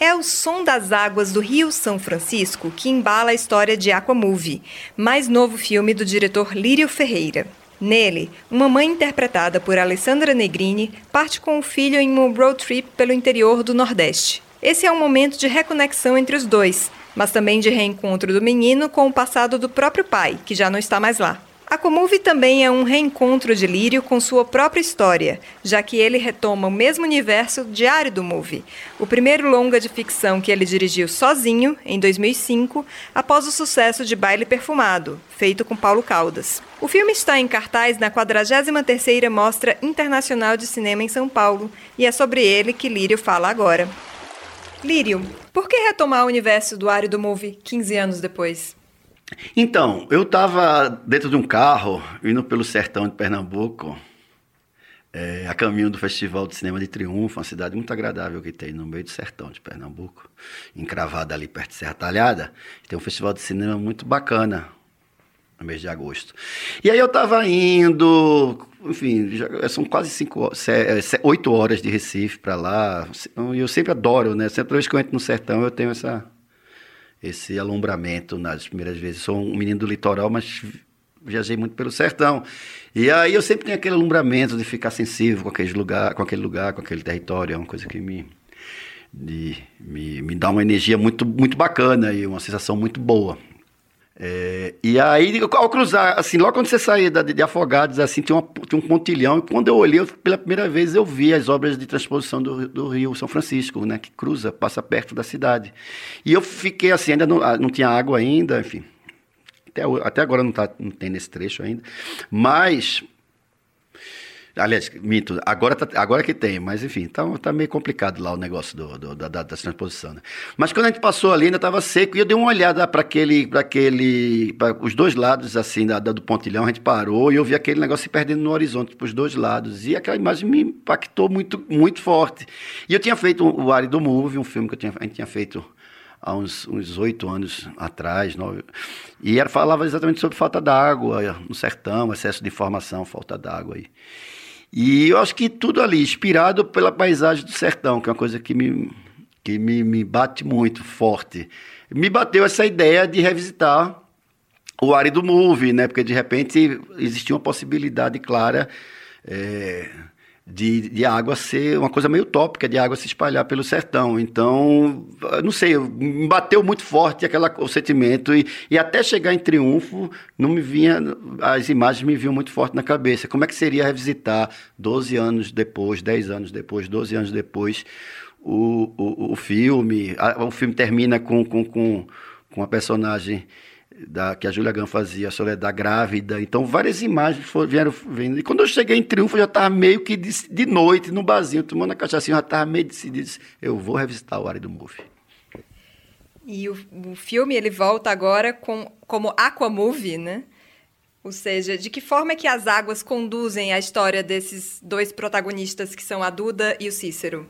É o som das águas do Rio São Francisco que embala a história de Aquamovie, mais novo filme do diretor Lírio Ferreira. Nele, uma mãe interpretada por Alessandra Negrini parte com o filho em um road trip pelo interior do Nordeste. Esse é um momento de reconexão entre os dois, mas também de reencontro do menino com o passado do próprio pai, que já não está mais lá. A Comove também é um reencontro de Lírio com sua própria história, já que ele retoma o mesmo universo Diário do Move, o primeiro longa de ficção que ele dirigiu sozinho, em 2005, após o sucesso de Baile Perfumado, feito com Paulo Caldas. O filme está em cartaz na 43ª Mostra Internacional de Cinema em São Paulo, e é sobre ele que Lírio fala agora. Lírio, por que retomar o universo do Diário do Move 15 anos depois? Então, eu estava dentro de um carro, indo pelo sertão de Pernambuco, é, a caminho do Festival de Cinema de Triunfo, uma cidade muito agradável que tem no meio do sertão de Pernambuco, encravada ali perto de Serra Talhada. Tem um festival de cinema muito bacana no mês de agosto. E aí eu estava indo, enfim, já, são quase cinco, é, oito horas de Recife para lá. E eu sempre adoro, né? Sempre que eu entro no sertão eu tenho essa esse alumbramento nas primeiras vezes. Sou um menino do litoral, mas viajei muito pelo sertão. E aí eu sempre tenho aquele alumbramento de ficar sensível com aquele lugar, com aquele lugar, com aquele território, é uma coisa que me de, me, me dá uma energia muito muito bacana e uma sensação muito boa. É, e aí, ao cruzar, assim, logo quando você saía de, de Afogados, assim, tinha, uma, tinha um pontilhão, e quando eu olhei, eu, pela primeira vez, eu vi as obras de transposição do, do Rio São Francisco, né, que cruza, passa perto da cidade. E eu fiquei assim, ainda não, ah, não tinha água ainda, enfim. Até, até agora não, tá, não tem nesse trecho ainda. Mas Aliás, minto, agora, tá, agora que tem, mas enfim, tá, tá meio complicado lá o negócio do, do da, da, transposição. Né? Mas quando a gente passou ali, ainda estava seco, e eu dei uma olhada para aquele, para aquele, os dois lados assim da, da, do pontilhão, a gente parou e eu vi aquele negócio se perdendo no horizonte para os dois lados. E aquela imagem me impactou muito, muito forte. E eu tinha feito o Ari do Move, um filme que tinha, a gente tinha feito há uns oito anos atrás, nove, e era, falava exatamente sobre falta d'água no sertão, excesso de informação, falta d'água aí. E eu acho que tudo ali, inspirado pela paisagem do sertão, que é uma coisa que me, que me, me bate muito forte. Me bateu essa ideia de revisitar o árido movie, né? Porque de repente existia uma possibilidade clara. É, de, de água ser uma coisa meio utópica, de água se espalhar pelo sertão. Então, não sei, me bateu muito forte aquela, o sentimento e, e até chegar em Triunfo, não me vinha, as imagens me vinham muito forte na cabeça. Como é que seria revisitar 12 anos depois, 10 anos depois, 12 anos depois, o, o, o filme? o filme termina com, com, com, com a personagem da, que a Júlia Gant fazia, a Soledad grávida. Então, várias imagens foram, vieram vindo. E quando eu cheguei em Triunfo, eu já estava meio que de, de, noite, no barzinho, tomando a cachaça, eu já estava meio decidido. Eu vou revisitar o Área do Movie. E o, o filme, ele volta agora com, como Aquamovie, né? Ou seja, de que forma é que as águas conduzem a história desses dois protagonistas, que são a Duda e o Cícero?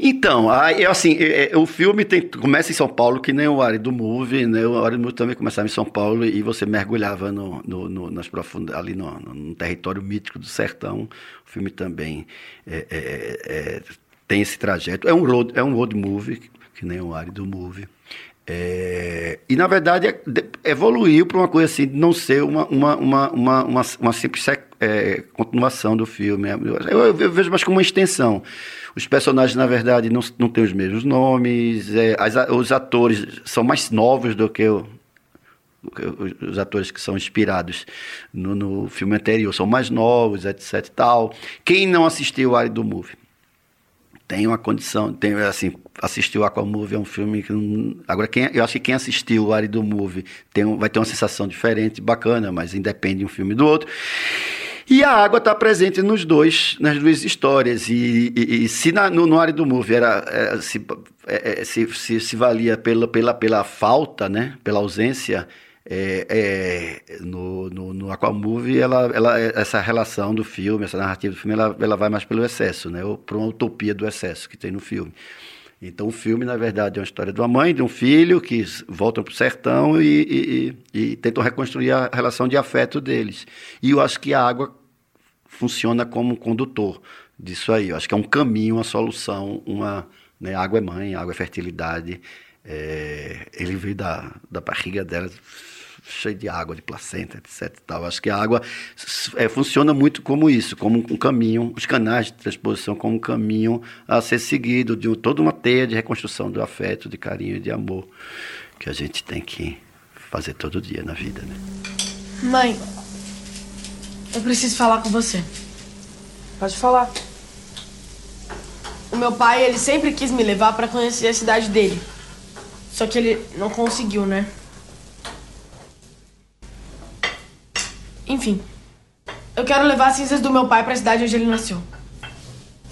Então, aí, assim, é, é, o filme tem, começa em São Paulo, que nem o Ari do Movie, né? O Ari do Movie também começava em São Paulo e você mergulhava no, no, no nas profund... ali no, no, território mítico do sertão. O filme também é, é, é, tem esse trajeto. É um road, é um road movie, que nem o Ari do Movie. É, e, na verdade, evoluiu para uma coisa assim, de não ser uma, uma, uma, uma, uma, uma simples é, continuação do filme. Eu, eu, eu, vejo mais como uma extensão. Os personagens, na verdade, não, não têm os mesmos nomes, é, as, os atores são mais novos do que, o, os atores que são inspirados no, no, filme anterior, são mais novos, etc tal. Quem não assistiu Ari do Movie? tem uma condição, tem assim, assistiu Aquamovie é um filme que não, agora quem, eu acho que quem assistiu Ari do Movie tem vai ter uma sensação diferente, bacana, mas independe um filme do outro. E a água está presente nos dois, nas duas histórias. E, e, e se na, no, no área do movie era, é, se, é, é, se, se, se, valia pela, pela, pela falta, né? pela ausência, é, é, no, no, no ela, ela, essa relação do filme, essa narrativa do filme, ela, ela vai mais pelo excesso, né? por uma utopia do excesso que tem no filme. Então, o filme, na verdade, é uma história de uma mãe, de um filho que voltam para o sertão e, e, e, tentam reconstruir a relação de afeto deles. E eu acho que a água funciona como um condutor disso aí. Eu acho que é um caminho, uma solução, uma, Né? Água é mãe, água é fertilidade. É, ele veio da, da barriga dela cheio de água, de placenta, etc. Tal. Acho que a água é, funciona muito como isso, como um caminho, os canais de transposição como um caminho a ser seguido de toda uma teia de reconstrução do afeto, de carinho e de amor que a gente tem que fazer todo dia na vida, né? Mãe, eu preciso falar com você. Pode falar. O meu pai, ele sempre quis me levar para conhecer a cidade dele. Só que ele não conseguiu, né? Enfim, eu quero levar as cinzas do meu pai para a cidade onde ele nasceu.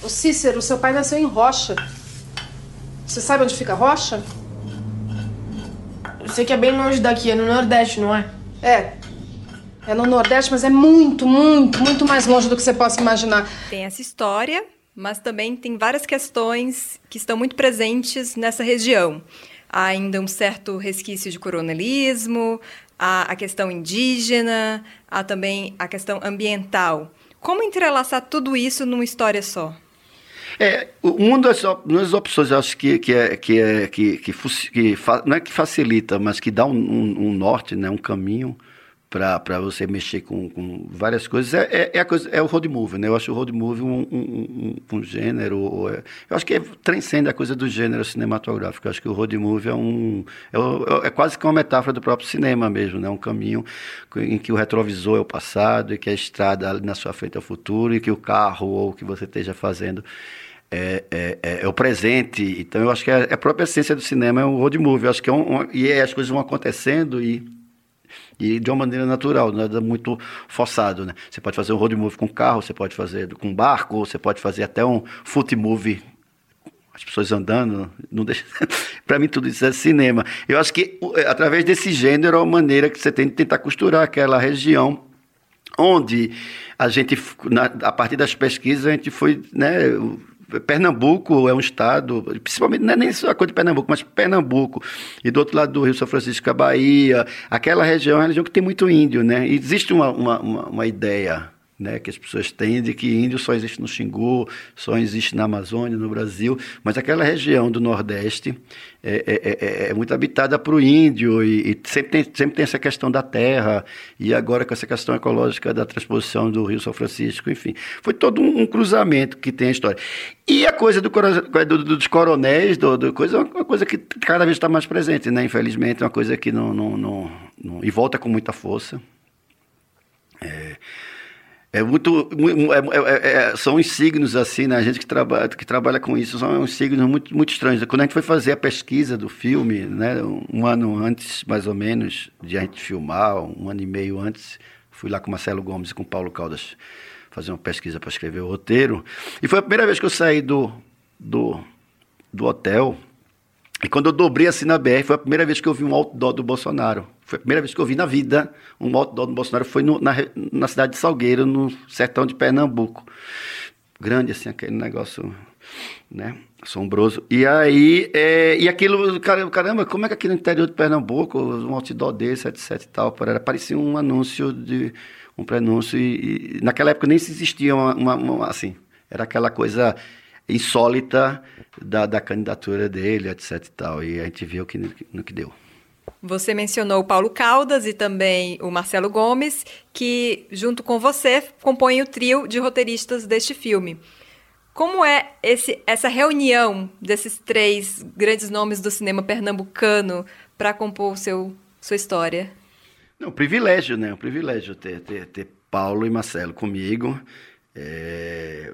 O Cícero, seu pai nasceu em Rocha. Você sabe onde fica Rocha? Eu sei que é bem longe daqui, é no Nordeste, não é? É. É no Nordeste, mas é muito, muito, muito mais longe do que você possa imaginar. Tem essa história, mas também tem várias questões que estão muito presentes nessa região. Há ainda um certo resquício de coronelismo, há a questão indígena, há também a questão ambiental. Como entrelaçar tudo isso numa história só? É, uma das, das opções, eu acho que, que, é, que, é, que, que, que, não é que facilita, mas que dá um, um, um norte, né, um caminho, para você mexer com, com várias coisas é, é, é, a coisa, é o road movie, né? Eu acho o road movie um, um, um, um gênero, é, eu acho que é, transcende a coisa do gênero cinematográfico. Eu acho que o road movie é um é, é, quase que uma metáfora do próprio cinema mesmo, né? Um caminho em que o retrovisor é o passado e que a estrada ali na sua frente é o futuro e que o carro ou o que você esteja fazendo é, é, é, é, o presente. Então, eu acho que é, a própria essência do cinema é um road movie. Eu acho que é um, um, e as coisas vão acontecendo e e de uma maneira natural, nada muito forçado, né? Você pode fazer um road movie com carro, você pode fazer com barco, você pode fazer até um foot movie as pessoas andando, não deixa. para mim tudo isso é cinema. Eu acho que é, através desse gênero é uma maneira que você tem de tentar costurar aquela região onde a gente, a partir das pesquisas, a gente foi, né, Pernambuco é um estado, principalmente, não é nem só a coisa de Pernambuco, mas Pernambuco, e do outro lado do Rio São Francisco, a Bahia, aquela região é uma região que tem muito índio, né? E existe uma, uma, uma, uma ideia né, que as pessoas têm de que índio só existe no Xingu, só existe na Amazônia, no Brasil, mas aquela região do Nordeste é, é, é, é muito habitada para o índio e, e, sempre, tem, sempre tem essa questão da terra e agora com essa questão ecológica da transposição do Rio São Francisco, enfim, foi todo um, um cruzamento que tem a história. E a coisa do, do, dos coronéis, do, do coisa, é uma coisa que cada vez está mais presente, né? Infelizmente, é uma coisa que não, não, não, não e volta com muita força. É, é muito. É, é, é, são uns signos assim, né? A gente que trabalha, que trabalha com isso são uns signos muito, muito estranhos. Quando a gente foi fazer a pesquisa do filme, né? Um ano antes, mais ou menos, de a gente filmar, um ano e meio antes, fui lá com Marcelo Gomes e com Paulo Caldas fazer uma pesquisa para escrever o roteiro. E foi a primeira vez que eu saí do, do, do hotel e quando eu dobrei assim na BR, foi a primeira vez que eu vi um outdoor do Bolsonaro. Foi a primeira vez que eu vi na vida um outdoor do Bolsonaro. Foi no, na, na cidade de Salgueiro, no sertão de Pernambuco. Grande, assim, aquele negócio, né? Assombroso. E aí, é, e aquilo, caramba, como é que aqui no interior de Pernambuco, um outdoor desse, etc e tal, parecia um anúncio de, um prenúncio. E, e naquela época nem se existia uma, uma, uma assim, era aquela coisa insólita da, da candidatura dele, etc e tal. E a gente viu que, no que deu. Você mencionou o Paulo Caldas e também o Marcelo Gomes, que, junto com você, compõem o trio de roteiristas deste filme. Como é esse, essa reunião desses três grandes nomes do cinema pernambucano para compor seu, sua história? Não, privilégio, né? Um privilégio ter, ter, ter Paulo e Marcelo comigo. É,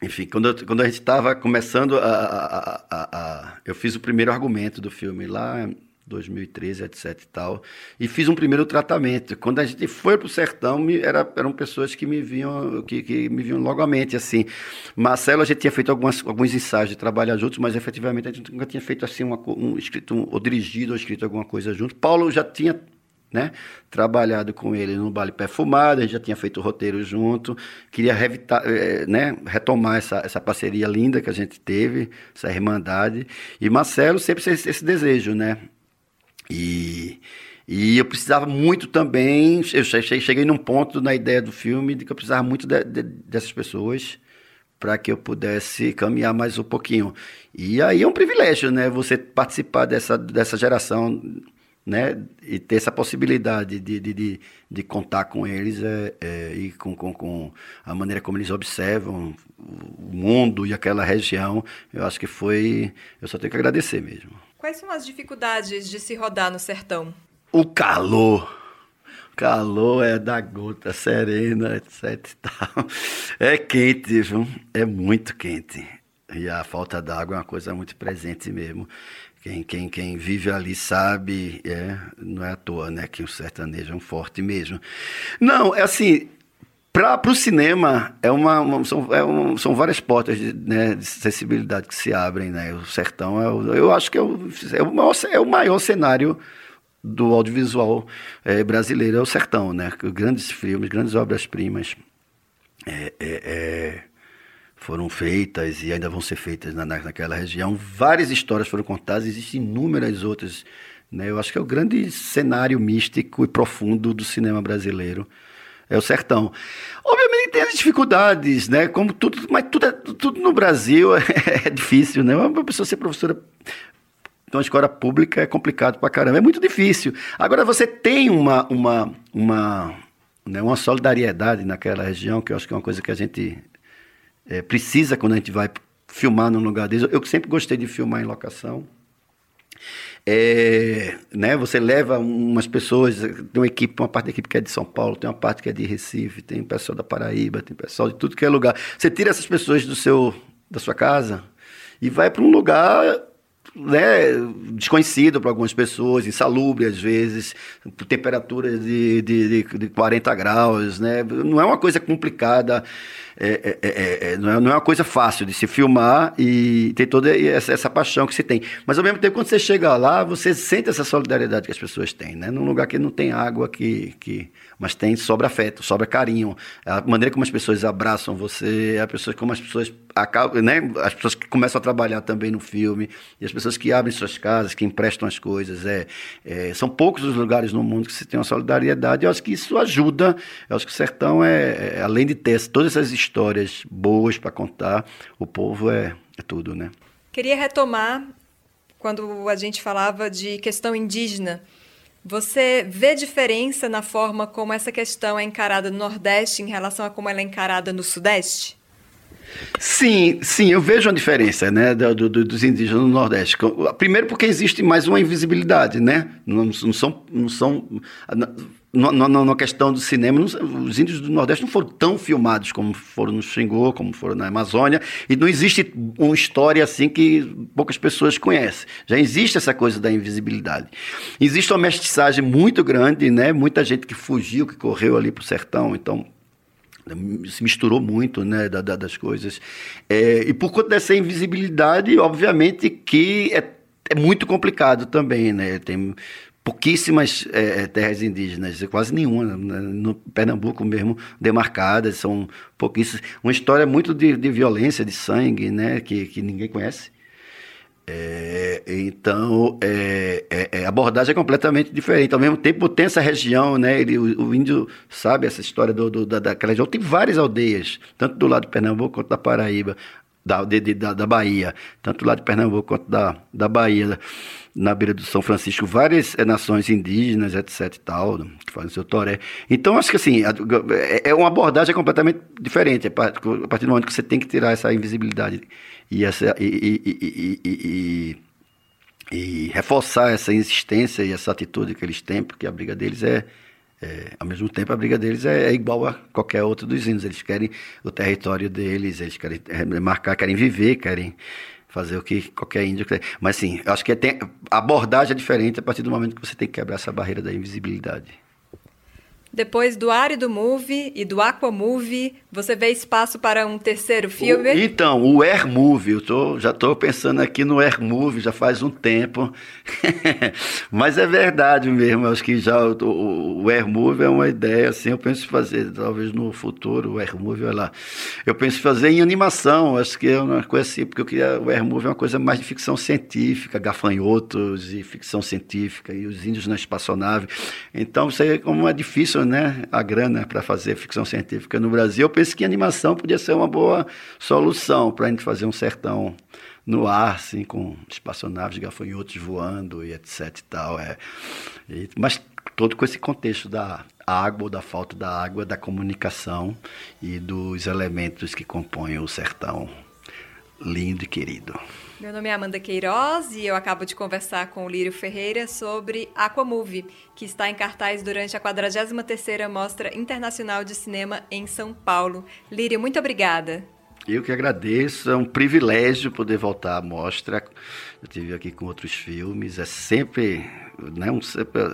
enfim, quando, quando a gente estava começando a, a, a, a, Eu fiz o primeiro argumento do filme lá em 2013, etc e tal, e fiz um primeiro tratamento. Quando a gente foi para o sertão, me, era, eram pessoas que me viam que, que me viam logo à mente, assim. Marcelo, a gente tinha feito algumas, alguns ensaios de trabalhar juntos, mas efetivamente a gente nunca tinha feito assim, uma, um, escrito, um, ou dirigido ou escrito alguma coisa junto. Paulo já tinha né? Trabalhado com ele no Baile Perfumado, a gente já tinha feito o roteiro junto, queria revitar, é, né? retomar essa, essa parceria linda que a gente teve, essa irmandade. E Marcelo sempre esse, esse desejo, né? E, e eu precisava muito também, eu cheguei num ponto na ideia do filme de que eu precisava muito de, de, dessas pessoas para que eu pudesse caminhar mais um pouquinho. E aí é um privilégio, né? Você participar dessa, dessa geração, né? E ter essa possibilidade de, de, de, de contar com eles é, é, e com, com, com a maneira como eles observam o mundo e aquela região. Eu acho que foi. Eu só tenho que agradecer mesmo. Quais são as dificuldades de se rodar no sertão? O calor calor é da gota serena, etc. É quente, viu? É muito quente. E a falta d'água é uma coisa muito presente mesmo. Quem, quem, quem vive ali sabe, é, não é à toa, né? Que o sertanejo é um forte mesmo. Não, é assim, para o cinema, é uma, uma são, é um, são várias portas de, né, de acessibilidade que se abrem. Né? O sertão, é o, eu acho que é o, é o, maior, é o maior cenário do audiovisual é, brasileiro é o sertão, né? Grandes filmes, grandes obras-primas é, é, é, foram feitas e ainda vão ser feitas na, naquela região. Várias histórias foram contadas, existem inúmeras outras. Né? Eu acho que é o grande cenário místico e profundo do cinema brasileiro. É o sertão. Obviamente tem as dificuldades, né? Como tudo, mas tudo, é, tudo no Brasil é, é difícil, né? Uma pessoa ser professora então, a escola pública é complicado pra caramba, é muito difícil. Agora, você tem uma, uma, uma, né, uma solidariedade naquela região, que eu acho que é uma coisa que a gente é, precisa quando a gente vai filmar num lugar desse. Eu sempre gostei de filmar em locação. É, né, você leva umas pessoas, tem uma equipe, uma parte da equipe que é de São Paulo, tem uma parte que é de Recife, tem pessoal da Paraíba, tem pessoal de tudo que é lugar. Você tira essas pessoas do seu, da sua casa e vai para um lugar né, desconhecido para algumas pessoas, insalubre às vezes, temperaturas de, de, de, de 40 graus, né? Não é uma coisa complicada. É, é, é, é, não, é, não é uma coisa fácil de se filmar e ter toda essa, essa, paixão que se tem. Mas ao mesmo tempo, quando você chega lá, você sente essa solidariedade que as pessoas têm, né? Num lugar que não tem água, que, que, mas tem sobra afeto, sobra carinho. A maneira como as pessoas abraçam você, a pessoas, como as pessoas acabam, né? As pessoas que começam a trabalhar também no filme, e as pessoas que abrem suas casas, que emprestam as coisas. É, é são poucos os lugares no mundo que se tem uma solidariedade. Eu acho que isso ajuda. Eu acho que o sertão é, é além de ter todas essas histórias boas para contar. O povo é, é tudo, né? Queria retomar quando a gente falava de questão indígena. Você vê diferença na forma como essa questão é encarada no Nordeste em relação a como ela é encarada no Sudeste? Sim, sim, eu vejo uma diferença, né, do, do, dos indígenas no Nordeste. Primeiro porque existe mais uma invisibilidade, né? Não, não são, não são na, questão do cinema, os índios do Nordeste não foram tão filmados como foram no Xingu, como foram na Amazônia, e não existe uma história assim que poucas pessoas conhecem. Já existe essa coisa da invisibilidade. Existe uma mestiçagem muito grande, né? Muita gente que fugiu, que correu ali para o sertão, então se misturou muito né, da, da, das coisas. É, e por conta dessa invisibilidade, obviamente que é, é muito complicado também, né? Tem pouquíssimas é, terras indígenas, quase nenhuma, né? no Pernambuco mesmo, demarcadas, são pouquíssimas. Uma história muito de, de violência, de sangue, né, que, que ninguém conhece. É, então, é, é, é, a abordagem é completamente diferente. Ao mesmo tempo, tem essa região, né, ele, o, o índio sabe essa história do, do, da, daquela região. Tem várias aldeias, tanto do lado de Pernambuco quanto da Paraíba, da, de, de, da, da Bahia, tanto lado de Pernambuco quanto da, da Bahia na beira do São Francisco, várias é, nações indígenas, etc e tal, que fazem seu toré. Então, acho que assim, é, é uma abordagem completamente diferente, a partir do momento que você tem que tirar essa invisibilidade e, essa, e, e, e, e reforçar essa insistência e essa atitude que eles têm, porque a briga deles é, é, ao mesmo tempo, a briga deles é, é, igual a qualquer outro dos índios. Eles querem o território deles, eles querem marcar, querem viver, querem fazer o que qualquer índio quer. Mas sim, eu acho que tem, a abordagem é diferente a partir do momento que você tem que quebrar essa barreira da invisibilidade. Depois do Árido Movie e do Aqua Movie, você vê espaço para um terceiro filme? O, então, o Air Movie, eu tô, já estou pensando aqui no Air Movie já faz um tempo. Mas é verdade mesmo, acho que já o, o, Air Movie é uma ideia, assim, eu penso em fazer, talvez no futuro, o Air Movie, olha lá. Eu penso em fazer em animação, acho que é uma coisa assim, porque eu queria, o Air Movie é uma coisa mais de ficção científica, gafanhotos e ficção científica, e os índios na espaçonave. Então, isso aí, como é difícil né, a grana para fazer ficção científica no Brasil, eu penso que animação podia ser uma boa solução para a gente fazer um sertão no ar, assim, com espaçonaves, gafanhotos voando e etc e tal. É. E, mas todo com esse contexto da água da falta da água, da comunicação e dos elementos que compõem o sertão lindo e querido. Meu nome é Amanda Queiroz e eu acabo de conversar com o Lírio Ferreira sobre Aquamovie, que está em cartaz durante a 43ª Mostra Internacional de Cinema em São Paulo. Lírio, muito obrigada. Eu que agradeço, é um privilégio poder voltar à mostra. Eu estive aqui com outros filmes, é sempre, né, um,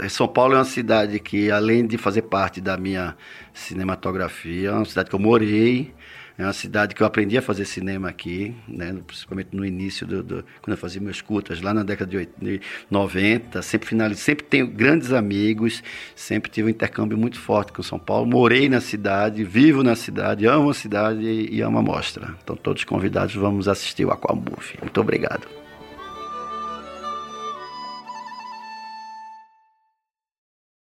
São Paulo é uma cidade que, além de fazer parte da minha cinematografia, é uma cidade que eu morei, é uma cidade que eu aprendi a fazer cinema aqui, né? principalmente no início, do, do, quando eu fazia meus curtas, lá na década de 90. Sempre finalizei, sempre tenho grandes amigos, sempre tive um intercâmbio muito forte com São Paulo. Morei na cidade, vivo na cidade, amo a cidade e, e amo a mostra. Então, todos convidados, vamos assistir o Aquamovie. Muito obrigado.